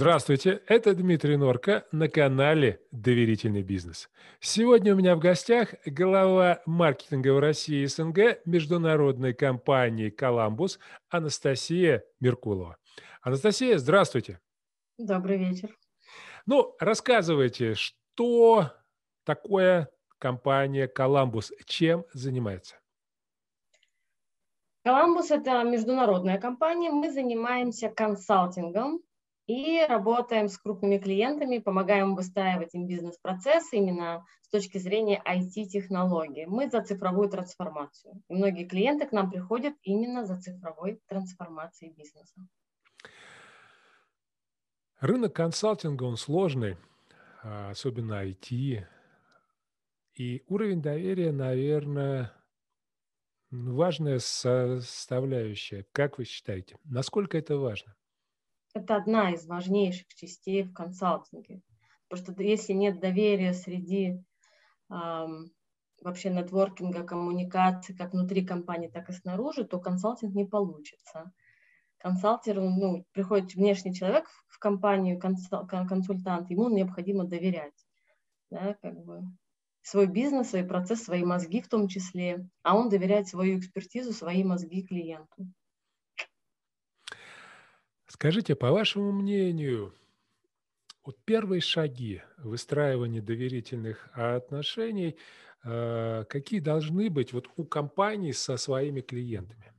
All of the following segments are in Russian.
Здравствуйте, это Дмитрий Норка на канале «Доверительный бизнес». Сегодня у меня в гостях глава маркетинга в России и СНГ международной компании «Коламбус» Анастасия Меркулова. Анастасия, здравствуйте. Добрый вечер. Ну, рассказывайте, что такое компания «Коламбус», чем занимается? «Коламбус» – это международная компания. Мы занимаемся консалтингом и работаем с крупными клиентами, помогаем выстраивать им бизнес-процессы именно с точки зрения IT-технологий. Мы за цифровую трансформацию. И многие клиенты к нам приходят именно за цифровой трансформацией бизнеса. Рынок консалтинга, он сложный, а, особенно IT. И уровень доверия, наверное, важная составляющая. Как вы считаете, насколько это важно? Это одна из важнейших частей в консалтинге. Потому что если нет доверия среди эм, вообще нетворкинга, коммуникации, как внутри компании, так и снаружи, то консалтинг не получится. Консалтеру, ну, приходит внешний человек в компанию, консул, консультант, ему необходимо доверять. Да, как бы свой бизнес, свой процесс, свои мозги в том числе, а он доверяет свою экспертизу, свои мозги клиенту. Скажите, по вашему мнению, вот первые шаги выстраивания доверительных отношений, э, какие должны быть вот у компаний со своими клиентами?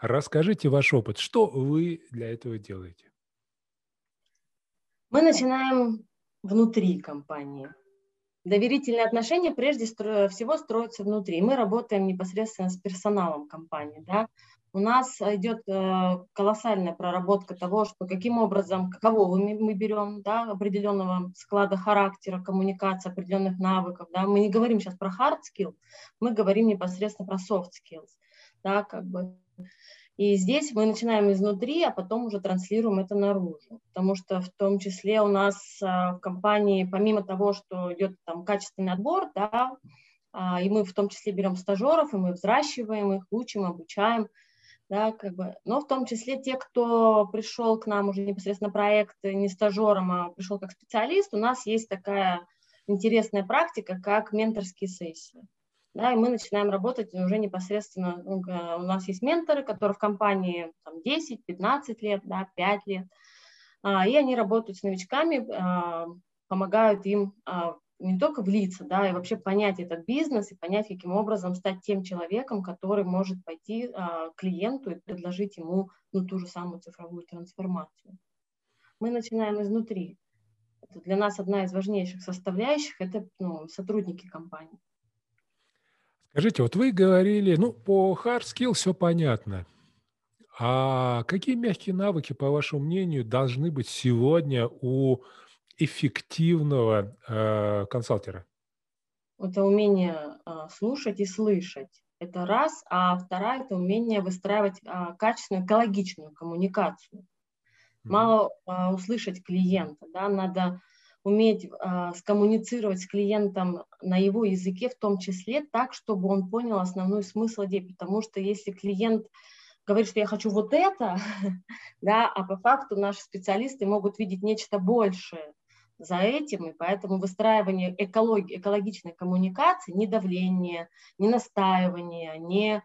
Расскажите ваш опыт. Что вы для этого делаете? Мы начинаем внутри компании. Доверительные отношения прежде всего строятся внутри. Мы работаем непосредственно с персоналом компании. Да? У нас идет э, колоссальная проработка того, что каким образом, каково мы, берем, да, определенного склада характера, коммуникации, определенных навыков, да, мы не говорим сейчас про hard skill, мы говорим непосредственно про soft skills, да, как бы. И здесь мы начинаем изнутри, а потом уже транслируем это наружу, потому что в том числе у нас э, в компании, помимо того, что идет там качественный отбор, да, э, и мы в том числе берем стажеров, и мы взращиваем их, учим, обучаем, да, как бы, но в том числе те, кто пришел к нам уже непосредственно проект не стажером, а пришел как специалист, у нас есть такая интересная практика, как менторские сессии. Да, и мы начинаем работать уже непосредственно, ну, у нас есть менторы, которые в компании там, 10-15 лет, да, 5 лет, а, и они работают с новичками, а, помогают им а, не только влиться, да, и вообще понять этот бизнес и понять, каким образом стать тем человеком, который может пойти а, клиенту и предложить ему ну, ту же самую цифровую трансформацию. Мы начинаем изнутри. Это для нас одна из важнейших составляющих – это ну, сотрудники компании. Скажите, вот вы говорили, ну, по hard skill все понятно. А какие мягкие навыки, по вашему мнению, должны быть сегодня у эффективного э, консалтера? Это умение э, слушать и слышать. Это раз. А вторая – это умение выстраивать э, качественную, экологичную коммуникацию. Мало э, услышать клиента, да, надо уметь э, скоммуницировать с клиентом на его языке, в том числе так, чтобы он понял основной смысл идеи. Потому что если клиент говорит, что я хочу вот это, да, а по факту наши специалисты могут видеть нечто большее, за этим, и поэтому выстраивание экологии, экологичной коммуникации, не давление, не настаивание, не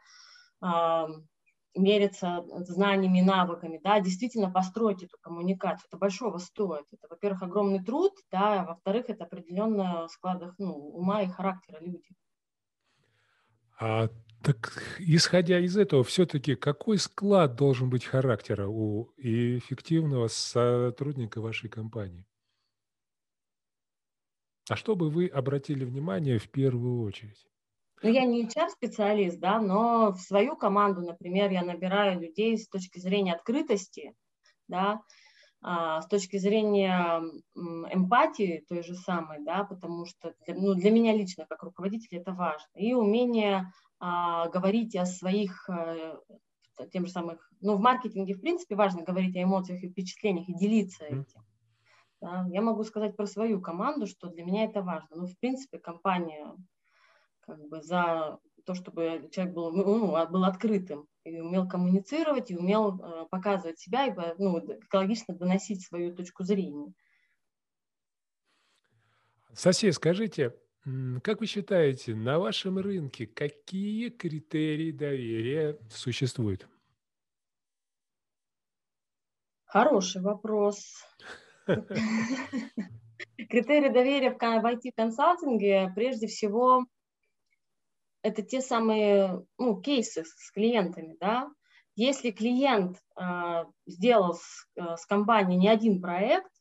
э, мериться знаниями, навыками, да, действительно построить эту коммуникацию, это большого стоит. Это, во-первых, огромный труд, да, а во-вторых, это определенно складах ну, ума и характера люди. А так, исходя из этого, все-таки какой склад должен быть характера у эффективного сотрудника вашей компании? А что бы вы обратили внимание в первую очередь? Ну, я не HR-специалист, да, но в свою команду, например, я набираю людей с точки зрения открытости, да, а, с точки зрения эмпатии той же самой, да, потому что для, ну, для меня лично, как руководителя, это важно. И умение а, говорить о своих, а, тем же самых, ну, в маркетинге, в принципе, важно говорить о эмоциях и впечатлениях и делиться этим. Я могу сказать про свою команду, что для меня это важно. Ну, в принципе, компания как бы за то, чтобы человек был, ну, а, был открытым и умел коммуницировать, и умел э, показывать себя, и ну, экологично доносить свою точку зрения. Сосед, скажите, как вы считаете, на вашем рынке какие критерии доверия существуют? Хороший вопрос. Критерии доверия в IT-консалтинге прежде всего это те самые ну, кейсы с клиентами, да. Если клиент э, сделал с, э, с компанией не один проект,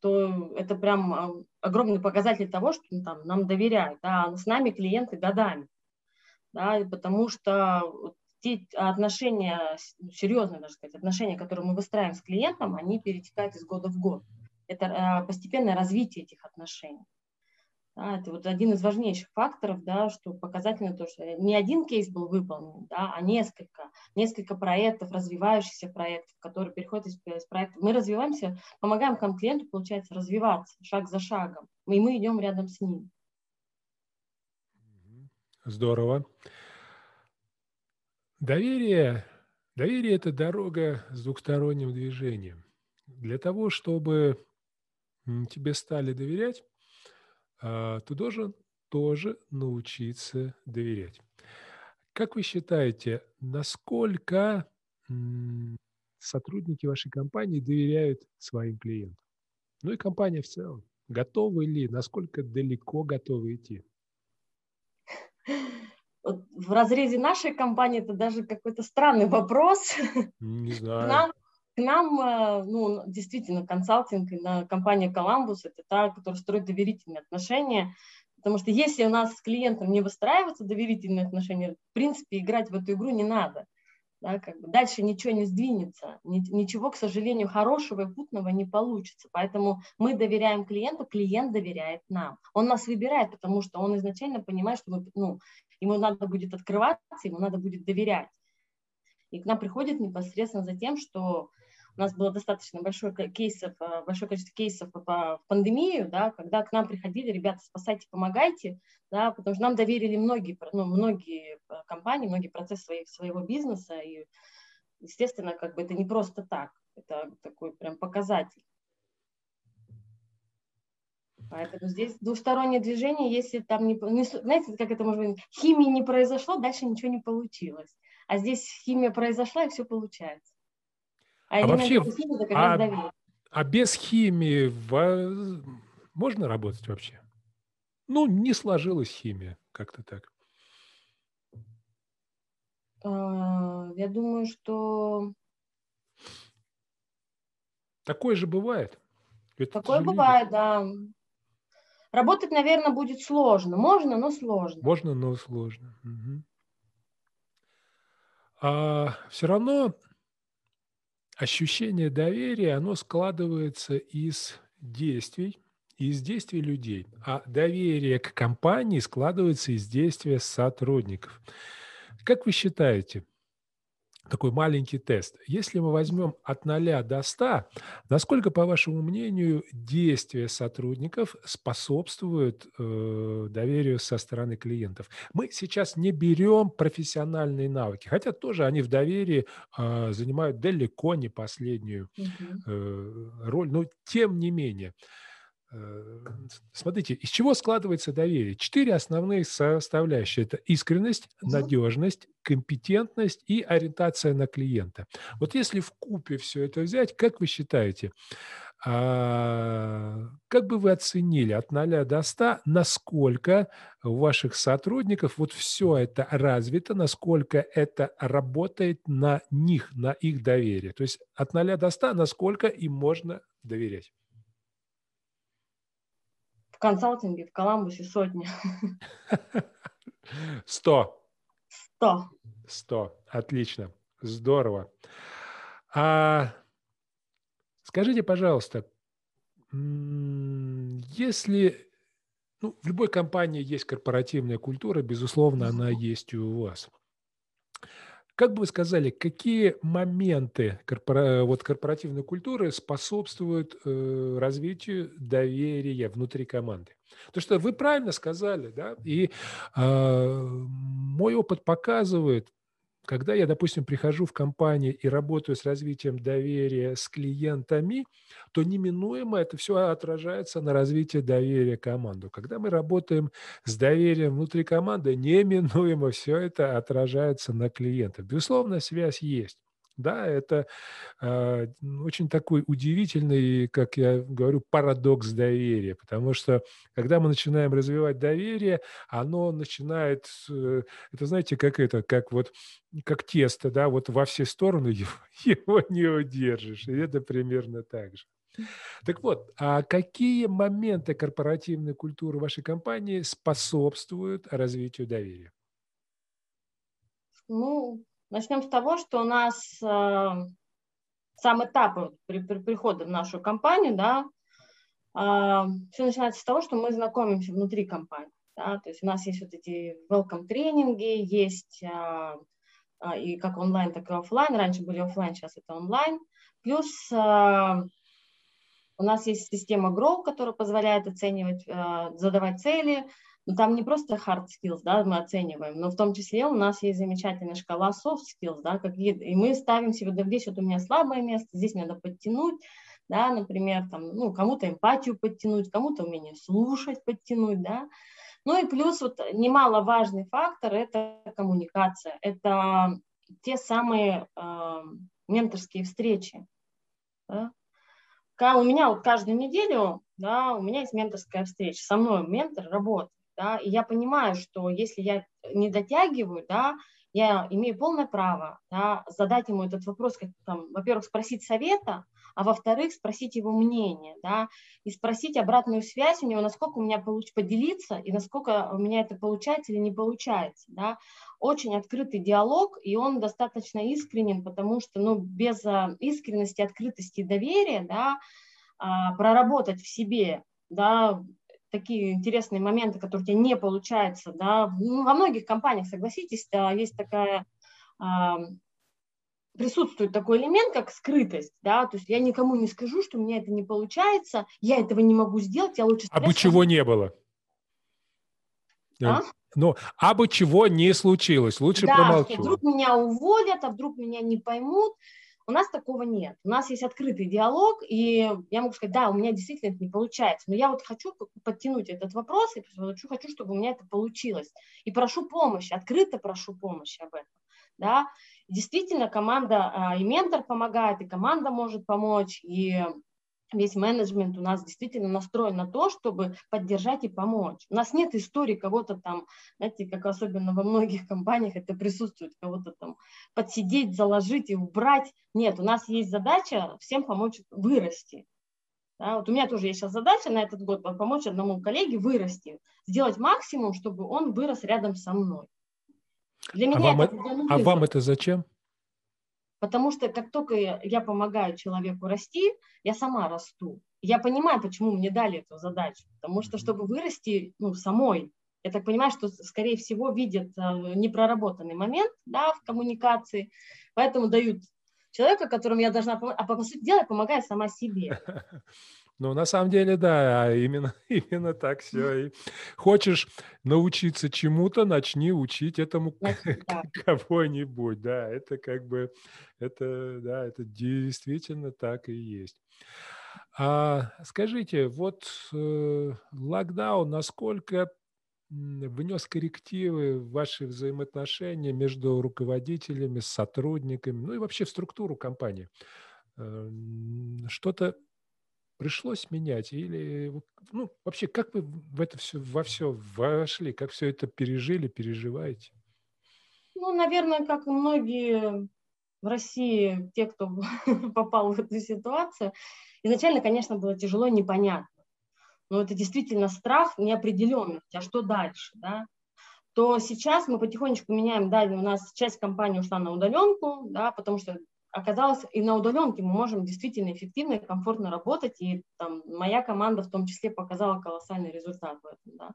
то это прям а, огромный показатель того, что ну, там, нам доверяют, да, а с нами клиенты годами, да, потому что те отношения, серьезные, даже сказать, отношения, которые мы выстраиваем с клиентом, они перетекают из года в год. Это а, постепенное развитие этих отношений. Да, это вот один из важнейших факторов, да, что показательно то, что не один кейс был выполнен, да, а несколько, несколько проектов, развивающихся проектов, которые переходят из, из проекта. Мы развиваемся, помогаем клиенту, получается, развиваться шаг за шагом, и мы идем рядом с ним. Здорово. Доверие, доверие – это дорога с двухсторонним движением. Для того, чтобы тебе стали доверять, а, ты должен тоже научиться доверять. Как вы считаете, насколько сотрудники вашей компании доверяют своим клиентам? Ну и компания в целом. Готовы ли, насколько далеко готовы идти? В разрезе нашей компании это даже какой-то странный вопрос. Не знаю. Нам к нам, э, ну, действительно, консалтинг и компания Columbus – это та, которая строит доверительные отношения, потому что если у нас с клиентом не выстраиваются доверительные отношения, в принципе, играть в эту игру не надо. Да, как бы дальше ничего не сдвинется, ничего, к сожалению, хорошего и путного не получится. Поэтому мы доверяем клиенту, клиент доверяет нам. Он нас выбирает, потому что он изначально понимает, что мы, ну, ему надо будет открываться, ему надо будет доверять. И к нам приходит непосредственно за тем, что у нас было достаточно большое, кейсов, э, большое количество кейсов по пандемию, да, когда к нам приходили ребята, спасайте, помогайте, да, потому что нам доверили многие, ну, многие э, компании, многие процессы своих, своего бизнеса, и, естественно, как бы это не просто так, это такой прям показатель. Поэтому здесь двустороннее движение, если там не, не знаете, как это может быть, химии не произошло, дальше ничего не получилось. А здесь химия произошла, и все получается. А, а вообще, а, а без химии в... можно работать вообще? Ну, не сложилась химия, как-то так. А, я думаю, что... Такое же бывает. Это Такое бывает, да. Работать, наверное, будет сложно. Можно, но сложно. Можно, но сложно. Угу. А все равно ощущение доверия, оно складывается из действий, из действий людей, а доверие к компании складывается из действия сотрудников. Как вы считаете, такой маленький тест. Если мы возьмем от 0 до 100, насколько, по вашему мнению, действия сотрудников способствуют э, доверию со стороны клиентов? Мы сейчас не берем профессиональные навыки, хотя тоже они в доверии э, занимают далеко не последнюю э, роль, но тем не менее. Э, смотрите, из чего складывается доверие? Четыре основные составляющие. Это искренность, надежность, компетентность и ориентация на клиента. Вот если в купе все это взять, как вы считаете, а, как бы вы оценили от 0 до 100, насколько у ваших сотрудников вот все это развито, насколько это работает на них, на их доверие? То есть от 0 до 100, насколько им можно доверять? Консалтинге в Коламбусе сотни. Сто. Сто. Сто. Отлично. Здорово. А скажите, пожалуйста, если ну, в любой компании есть корпоративная культура, безусловно, она есть и у вас. Как бы вы сказали, какие моменты корпора... вот корпоративной культуры способствуют э, развитию доверия внутри команды? То, что вы правильно сказали, да, и э, мой опыт показывает, когда я, допустим, прихожу в компанию и работаю с развитием доверия с клиентами, то неминуемо это все отражается на развитии доверия команду. Когда мы работаем с доверием внутри команды, неминуемо все это отражается на клиентах. Безусловно, связь есть. Да, это э, очень такой удивительный, как я говорю, парадокс доверия, потому что когда мы начинаем развивать доверие, оно начинает, э, это знаете, как это, как вот, как тесто, да, вот во все стороны его, его не удержишь, и это примерно так же. Так вот, а какие моменты корпоративной культуры вашей компании способствуют развитию доверия? Ну, Начнем с того, что у нас э, сам этап при, при прихода в нашу компанию, да, э, все начинается с того, что мы знакомимся внутри компании. Да, то есть у нас есть вот эти welcome тренинги, есть э, э, и как онлайн, так и офлайн. Раньше были офлайн, сейчас это онлайн. Плюс э, у нас есть система Grow, которая позволяет оценивать, э, задавать цели, но ну, там не просто hard skills, да, мы оцениваем, но в том числе у нас есть замечательная шкала soft skills, да, какие, и мы ставим себе, да, здесь вот у меня слабое место, здесь надо подтянуть, да, например, там, ну, кому-то эмпатию подтянуть, кому-то умение слушать подтянуть, да, ну и плюс вот немаловажный фактор – это коммуникация, это те самые э, менторские встречи, да? у меня вот каждую неделю, да, у меня есть менторская встреча, со мной ментор работает, да, и я понимаю, что если я не дотягиваю, да, я имею полное право да, задать ему этот вопрос, как, там, во-первых, спросить совета, а во-вторых, спросить его мнение, да, и спросить обратную связь у него, насколько у меня получится поделиться и насколько у меня это получается или не получается, да. Очень открытый диалог, и он достаточно искренен, потому что, ну, без а, искренности, открытости и доверия, да, а, проработать в себе, да, такие интересные моменты, которые у тебя не получается, да, ну, во многих компаниях, согласитесь, есть такая, а, присутствует такой элемент, как скрытость, да, то есть я никому не скажу, что у меня это не получается, я этого не могу сделать, я лучше... А бы чего не было? А? Ну, а бы чего не случилось, лучше да, промолчу. Что вдруг меня уволят, а вдруг меня не поймут, у нас такого нет. У нас есть открытый диалог, и я могу сказать, да, у меня действительно это не получается, но я вот хочу подтянуть этот вопрос, и хочу, хочу, чтобы у меня это получилось. И прошу помощи, открыто прошу помощи об этом. Да? Действительно, команда а, и ментор помогает, и команда может помочь, и весь менеджмент у нас действительно настроен на то, чтобы поддержать и помочь. У нас нет истории кого-то там, знаете, как особенно во многих компаниях это присутствует, кого-то там подсидеть, заложить и убрать. Нет, у нас есть задача всем помочь вырасти. Да, вот у меня тоже есть сейчас задача на этот год помочь одному коллеге вырасти, сделать максимум, чтобы он вырос рядом со мной. Для а меня а это, вам, а вам это зачем? Потому что как только я помогаю человеку расти, я сама расту. Я понимаю, почему мне дали эту задачу. Потому что, чтобы вырасти ну, самой, я так понимаю, что, скорее всего, видят э, непроработанный момент да, в коммуникации, поэтому дают человека, которому я должна помочь, а по сути дела я помогаю сама себе. Ну, на самом деле, да, а именно, именно так все. И хочешь научиться чему-то, начни учить этому да. кого-нибудь. Да, это как бы, это, да, это действительно так и есть. А скажите, вот э, локдаун насколько внес коррективы в ваши взаимоотношения между руководителями, сотрудниками, ну и вообще в структуру компании? Э, что-то пришлось менять? Или ну, вообще, как вы в это все, во все вошли? Как все это пережили, переживаете? Ну, наверное, как и многие в России, те, кто попал в эту ситуацию, изначально, конечно, было тяжело непонятно. Но это действительно страх неопределенности. А что дальше? Да? то сейчас мы потихонечку меняем, да, у нас часть компании ушла на удаленку, да, потому что оказалось, и на удаленке мы можем действительно эффективно и комфортно работать, и там моя команда в том числе показала колоссальный результат в этом, да.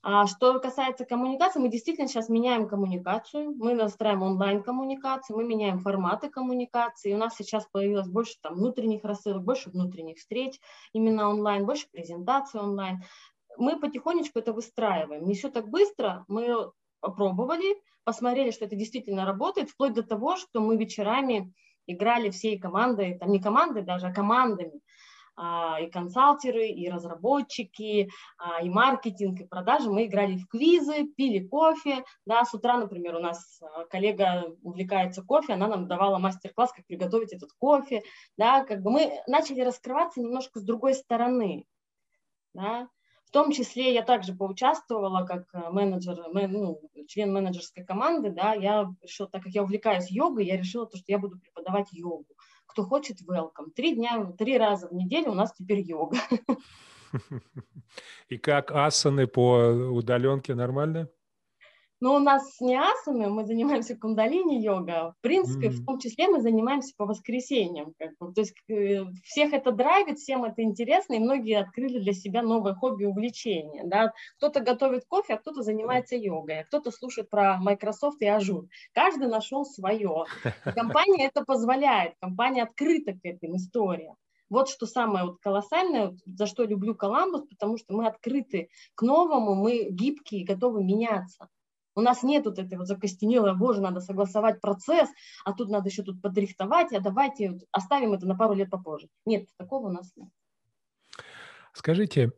А что касается коммуникации, мы действительно сейчас меняем коммуникацию, мы настраиваем онлайн-коммуникации, мы меняем форматы коммуникации. У нас сейчас появилось больше там, внутренних рассылок, больше внутренних встреч именно онлайн, больше презентаций онлайн. Мы потихонечку это выстраиваем. Не все так быстро, мы попробовали, посмотрели, что это действительно работает, вплоть до того, что мы вечерами играли всей командой, там не командой даже, а командами, а, и консалтеры, и разработчики, а, и маркетинг, и продажи. Мы играли в квизы, пили кофе. Да, с утра, например, у нас а, коллега увлекается кофе, она нам давала мастер-класс, как приготовить этот кофе. Да, как бы мы начали раскрываться немножко с другой стороны. Да. В том числе я также поучаствовала как менеджер, ну, член менеджерской команды, да, я решила, так как я увлекаюсь йогой, я решила, то, что я буду преподавать йогу кто хочет, welcome. Три дня, три раза в неделю у нас теперь йога. И как асаны по удаленке нормально? Но у нас не асаны, мы занимаемся кундалини-йога. В принципе, mm-hmm. в том числе мы занимаемся по воскресеньям. Как бы. То есть э, всех это драйвит, всем это интересно, и многие открыли для себя новое хобби, увлечение. Да? Кто-то готовит кофе, а кто-то занимается йогой, а кто-то слушает про Microsoft и Azure. Каждый нашел свое. компания это позволяет, компания открыта к этим историям. Вот что самое вот колоссальное, за что люблю Коламбус, потому что мы открыты к новому, мы гибкие, готовы меняться. У нас нет вот этой вот закостенелой, боже, надо согласовать процесс, а тут надо еще тут подрихтовать, а давайте оставим это на пару лет попозже. Нет, такого у нас нет. Скажите,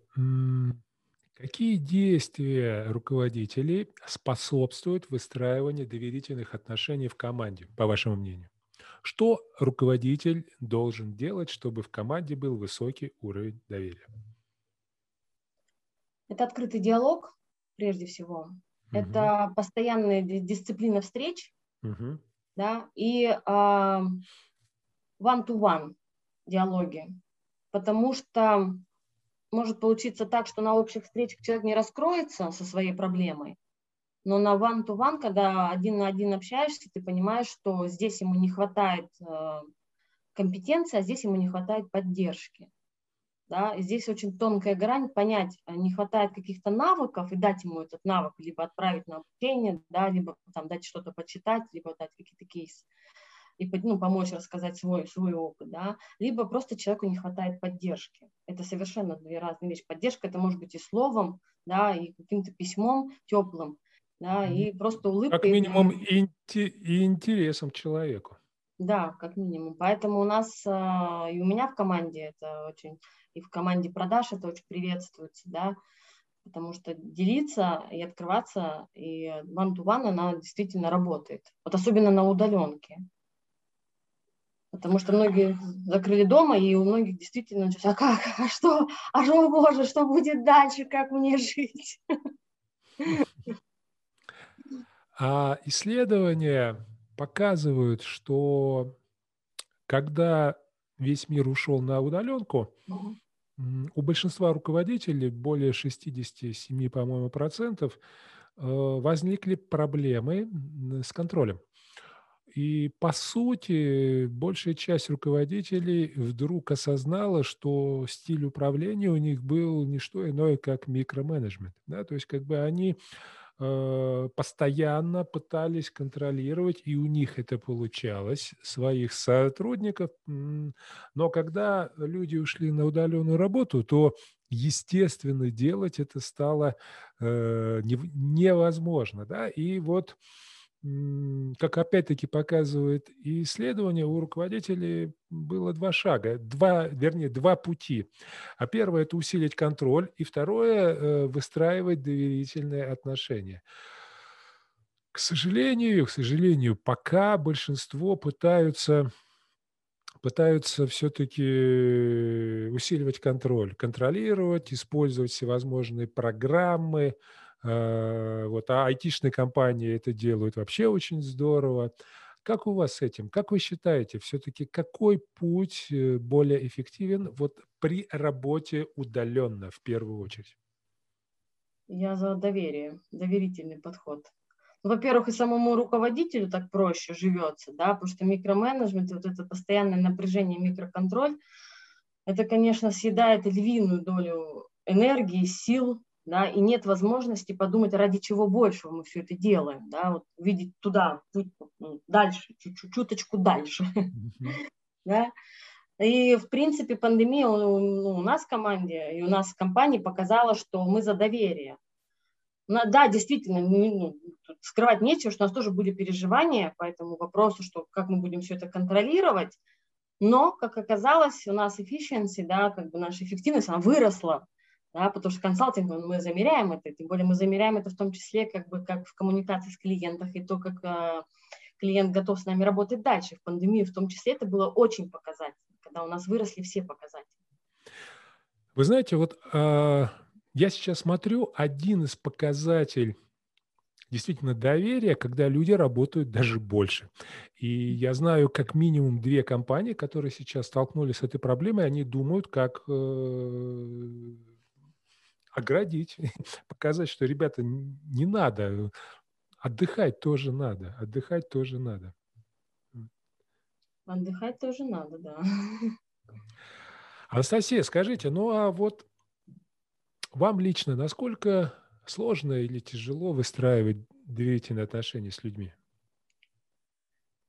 какие действия руководителей способствуют выстраиванию доверительных отношений в команде, по вашему мнению? Что руководитель должен делать, чтобы в команде был высокий уровень доверия? Это открытый диалог, прежде всего. Угу. Это постоянная дисциплина встреч, угу. да, и а, one-to-one диалоги. Потому что может получиться так, что на общих встречах человек не раскроется со своей проблемой, но на one-to-one, когда один на один общаешься, ты понимаешь, что здесь ему не хватает э, компетенции, а здесь ему не хватает поддержки. Да? И здесь очень тонкая грань понять, а не хватает каких-то навыков и дать ему этот навык, либо отправить на обучение, да, либо там, дать что-то почитать, либо дать какие-то кейсы и ну, помочь рассказать свой, свой опыт, да, либо просто человеку не хватает поддержки. Это совершенно две разные вещи. Поддержка это может быть и словом, да, и каким-то письмом теплым, да, и просто улыбкой. Как минимум и, и интересом человеку. Да, как минимум. Поэтому у нас а, и у меня в команде это очень и в команде продаж это очень приветствуется, да, потому что делиться и открываться, и one-to-one, она действительно работает. Вот особенно на удаленке. Потому что многие закрыли дома, и у многих действительно, а как, а что, а что, боже, что будет дальше, как мне жить? А исследования показывают, что когда весь мир ушел на удаленку, у большинства руководителей, более 67, по-моему, процентов, э, возникли проблемы с контролем. И, по сути, большая часть руководителей вдруг осознала, что стиль управления у них был не что иное, как микроменеджмент. Да? То есть как бы они постоянно пытались контролировать, и у них это получалось, своих сотрудников. Но когда люди ушли на удаленную работу, то, естественно, делать это стало э, невозможно. Да? И вот как опять-таки показывает исследование, у руководителей было два шага, два, вернее, два пути. А первое – это усилить контроль, и второе э, – выстраивать доверительные отношения. К сожалению, к сожалению, пока большинство пытаются пытаются все-таки усиливать контроль, контролировать, использовать всевозможные программы, вот, а айтишные компании это делают вообще очень здорово. Как у вас с этим? Как вы считаете, все-таки какой путь э, более эффективен вот при работе удаленно в первую очередь? Я за доверие, доверительный подход. Ну, во-первых, и самому руководителю так проще живется, да, потому что микроменеджмент, вот это постоянное напряжение, микроконтроль, это, конечно, съедает львиную долю энергии, сил, да, и нет возможности подумать, ради чего большего мы все это делаем, да, вот видеть туда, ну, дальше, чуть-чуть, чуточку дальше, да. И, в принципе, пандемия у, у нас в команде и у нас в компании показала, что мы за доверие. Да, действительно, ну, скрывать нечего, что у нас тоже были переживания по этому вопросу, что как мы будем все это контролировать. Но, как оказалось, у нас efficiency, да, как бы наша эффективность, она выросла да, потому что консалтинг, мы замеряем это, тем более мы замеряем это в том числе как бы как в коммуникации с клиентом и то, как э, клиент готов с нами работать дальше. В пандемию в том числе это было очень показательно, когда у нас выросли все показатели. Вы знаете, вот э, я сейчас смотрю, один из показателей действительно доверия, когда люди работают даже больше. И я знаю как минимум две компании, которые сейчас столкнулись с этой проблемой, они думают, как э, оградить, показать, что, ребята, не надо, отдыхать тоже надо, отдыхать тоже надо. Отдыхать тоже надо, да. Анастасия, скажите, ну а вот вам лично насколько сложно или тяжело выстраивать доверительные отношения с людьми?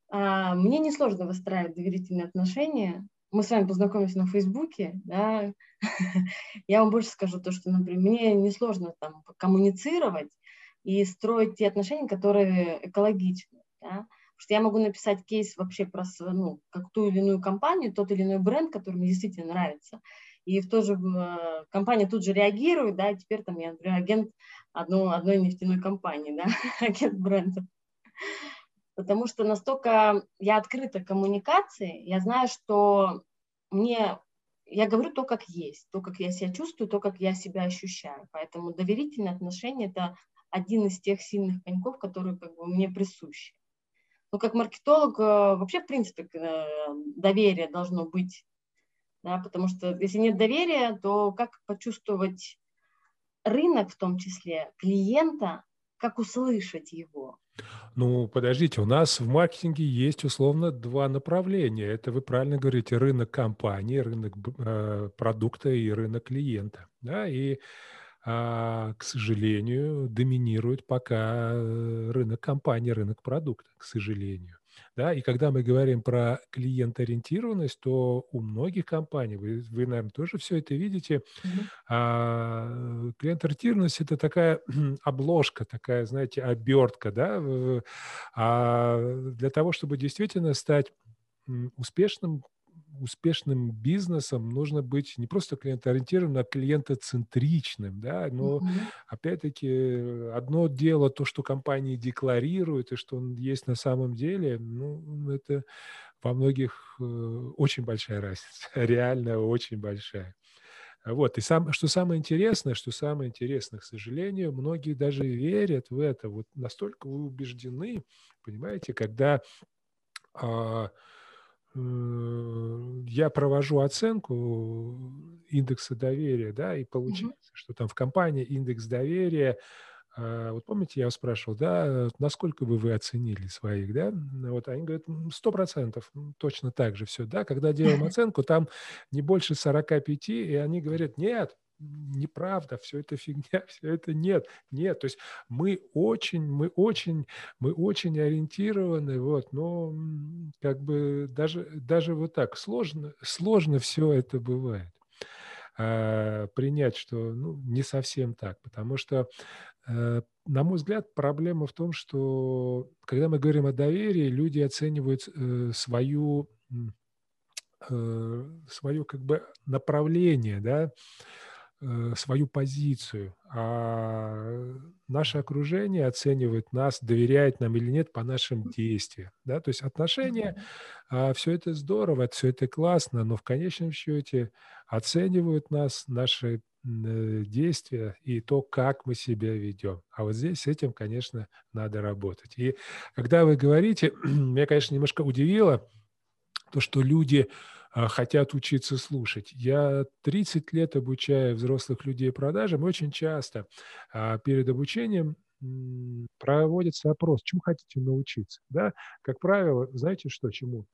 А, мне не сложно выстраивать доверительные отношения мы с вами познакомились на Фейсбуке, да, я вам больше скажу то, что, например, мне несложно там коммуницировать и строить те отношения, которые экологичны, да, потому что я могу написать кейс вообще про ну, как ту или иную компанию, тот или иной бренд, который мне действительно нравится, и в то же компания тут же реагирует, да, и теперь там я, например, агент одной, одной нефтяной компании, да, агент бренда потому что настолько я открыта к коммуникации, я знаю, что мне, я говорю то, как есть, то, как я себя чувствую, то, как я себя ощущаю. Поэтому доверительные отношения – это один из тех сильных коньков, которые как бы мне присущи. Но как маркетолог э, вообще, в принципе, э, доверие должно быть, да, потому что если нет доверия, то как почувствовать рынок в том числе, клиента, как услышать его. Ну, подождите, у нас в маркетинге есть условно два направления. Это вы правильно говорите, рынок компании, рынок э, продукта и рынок клиента. Да? И, а, к сожалению, доминирует пока э, рынок компании, рынок продукта, к сожалению. Да? И когда мы говорим про клиент-ориентированность, то у многих компаний, вы, вы наверное, тоже все это видите, mm-hmm. а, клиент-ориентированность – это такая обложка, такая, знаете, обертка, да, а для того, чтобы действительно стать успешным успешным бизнесом нужно быть не просто клиентоориентированным, а клиентоцентричным, да, но mm-hmm. опять-таки одно дело то, что компании декларируют и что он есть на самом деле, ну, это во многих э, очень большая разница, реально очень большая. Вот, и сам, что самое интересное, что самое интересное, к сожалению, многие даже верят в это, вот настолько вы убеждены, понимаете, когда а, я провожу оценку индекса доверия, да, и получается, mm-hmm. что там в компании индекс доверия, а, вот помните, я вас спрашивал, да, насколько бы вы оценили своих, да, вот они говорят, сто процентов, точно так же все, да, когда делаем оценку, там не больше 45, и они говорят, нет, неправда, все это фигня, все это нет, нет. То есть мы очень, мы очень, мы очень ориентированы, вот, но как бы даже, даже вот так сложно, сложно все это бывает. А, принять, что ну, не совсем так, потому что, э, на мой взгляд, проблема в том, что когда мы говорим о доверии, люди оценивают э, свою э, свое как бы направление, да, свою позицию, а наше окружение оценивает нас, доверяет нам или нет по нашим действиям. Да? То есть отношения, а, все это здорово, все это классно, но в конечном счете оценивают нас наши э, действия и то, как мы себя ведем. А вот здесь с этим, конечно, надо работать. И когда вы говорите, меня, конечно, немножко удивило то, что люди хотят учиться слушать. Я 30 лет обучаю взрослых людей продажам, очень часто а, перед обучением проводится опрос, чему хотите научиться. Да? Как правило, знаете что, чему?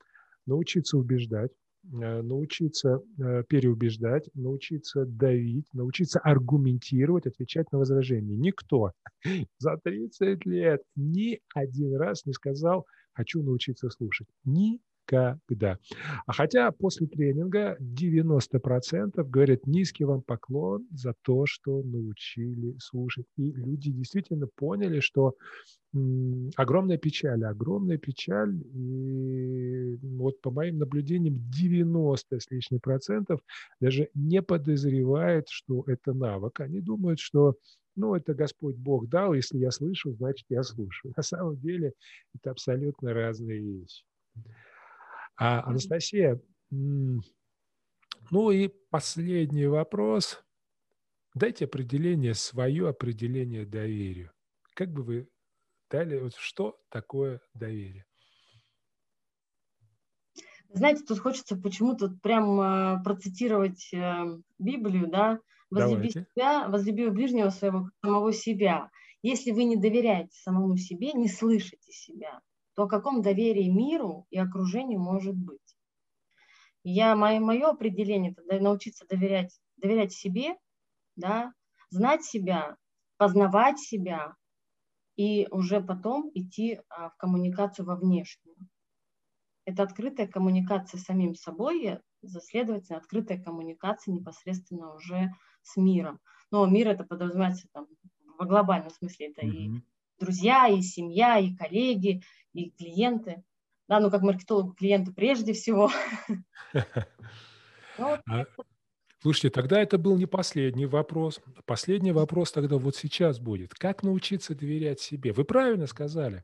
Научиться убеждать, э, научиться э, переубеждать, научиться давить, научиться аргументировать, отвечать на возражения. Никто за 30 лет ни один раз не сказал «хочу научиться слушать». Ни никогда. А хотя после тренинга 90% говорят низкий вам поклон за то, что научили слушать. И люди действительно поняли, что огромная печаль, огромная печаль. И вот по моим наблюдениям 90 с лишним процентов даже не подозревают, что это навык. Они думают, что ну, это Господь Бог дал, если я слышу, значит, я слушаю. На самом деле это абсолютно разные вещи. А, Анастасия, ну и последний вопрос. Дайте определение, свое определение доверию. Как бы вы дали, вот что такое доверие? Знаете, тут хочется почему-то прям э, процитировать э, Библию, да, возлюби Давайте. себя, возлюби ближнего своего, самого себя. Если вы не доверяете самому себе, не слышите себя, то о каком доверии миру и окружению может быть? Я, мое, мое определение это научиться доверять, доверять себе, да, знать себя, познавать себя и уже потом идти а, в коммуникацию во внешнюю. Это открытая коммуникация с самим собой, следовательно, открытая коммуникация непосредственно уже с миром. Но мир это подразумевается там, в глобальном смысле, это mm-hmm. и друзья, и семья, и коллеги, и клиенты. Да, ну как маркетологу клиенты прежде всего. Ну, а, слушайте, тогда это был не последний вопрос. Последний вопрос тогда вот сейчас будет. Как научиться доверять себе? Вы правильно сказали.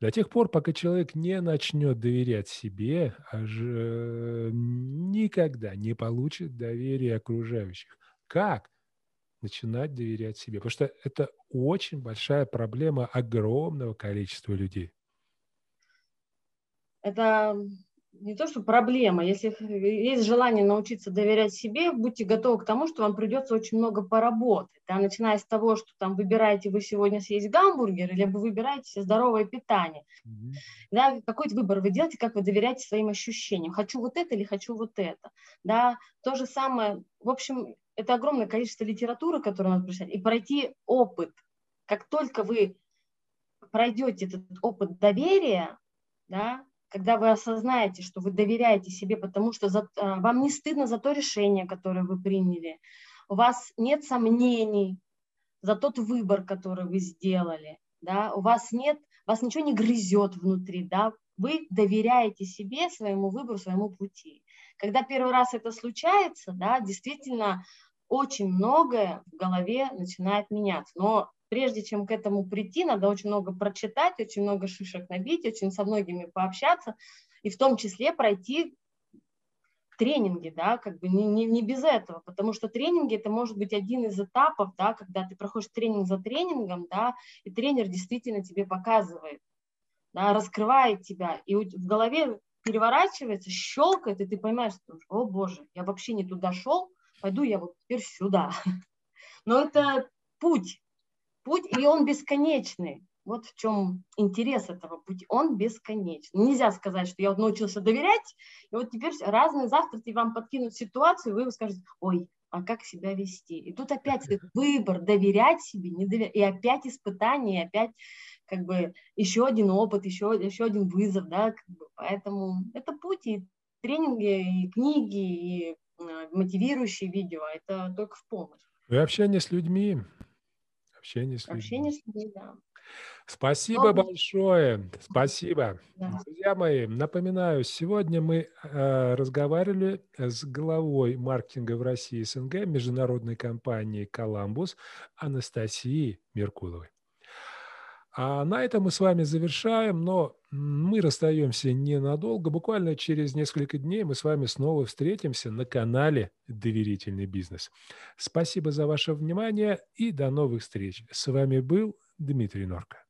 До тех пор, пока человек не начнет доверять себе, аж никогда не получит доверие окружающих. Как? начинать доверять себе. Потому что это очень большая проблема огромного количества людей это не то, что проблема. Если есть желание научиться доверять себе, будьте готовы к тому, что вам придется очень много поработать. Да? Начиная с того, что там выбираете вы сегодня съесть гамбургер, или вы выбираете здоровое питание. Mm-hmm. Да? Какой выбор вы делаете, как вы доверяете своим ощущениям. Хочу вот это или хочу вот это. Да? То же самое, в общем, это огромное количество литературы, которую надо прочитать, и пройти опыт. Как только вы пройдете этот опыт доверия, да, когда вы осознаете, что вы доверяете себе, потому что за, а, вам не стыдно за то решение, которое вы приняли, у вас нет сомнений за тот выбор, который вы сделали, да, у вас нет, вас ничего не грызет внутри, да, вы доверяете себе, своему выбору, своему пути. Когда первый раз это случается, да, действительно очень многое в голове начинает меняться. Но прежде чем к этому прийти, надо очень много прочитать, очень много шишек набить, очень со многими пообщаться, и в том числе пройти тренинги, да, как бы не, не, не без этого, потому что тренинги это может быть один из этапов, да, когда ты проходишь тренинг за тренингом, да, и тренер действительно тебе показывает, да, раскрывает тебя, и в голове переворачивается, щелкает, и ты понимаешь, что, о боже, я вообще не туда шел, пойду я вот теперь сюда. Но это путь, путь, и он бесконечный. Вот в чем интерес этого пути. Он бесконечный. Нельзя сказать, что я вот научился доверять, и вот теперь разные завтра тебе вам подкинут ситуацию, и вы скажете, ой, а как себя вести? И тут опять выбор, доверять себе, не доверять, и опять испытание, и опять как бы еще один опыт, еще, еще один вызов, да, как бы. поэтому это путь, и тренинги, и книги, и э, мотивирующие видео, это только в помощь. И общение с людьми, Общение с людьми. Общение с людьми, да. Спасибо Добрый. большое. Спасибо. Да. Друзья мои, напоминаю, сегодня мы э, разговаривали с главой маркетинга в России СНГ международной компании «Коламбус» Анастасией Меркуловой. А на этом мы с вами завершаем, но мы расстаемся ненадолго. Буквально через несколько дней мы с вами снова встретимся на канале «Доверительный бизнес». Спасибо за ваше внимание и до новых встреч. С вами был Дмитрий Норка.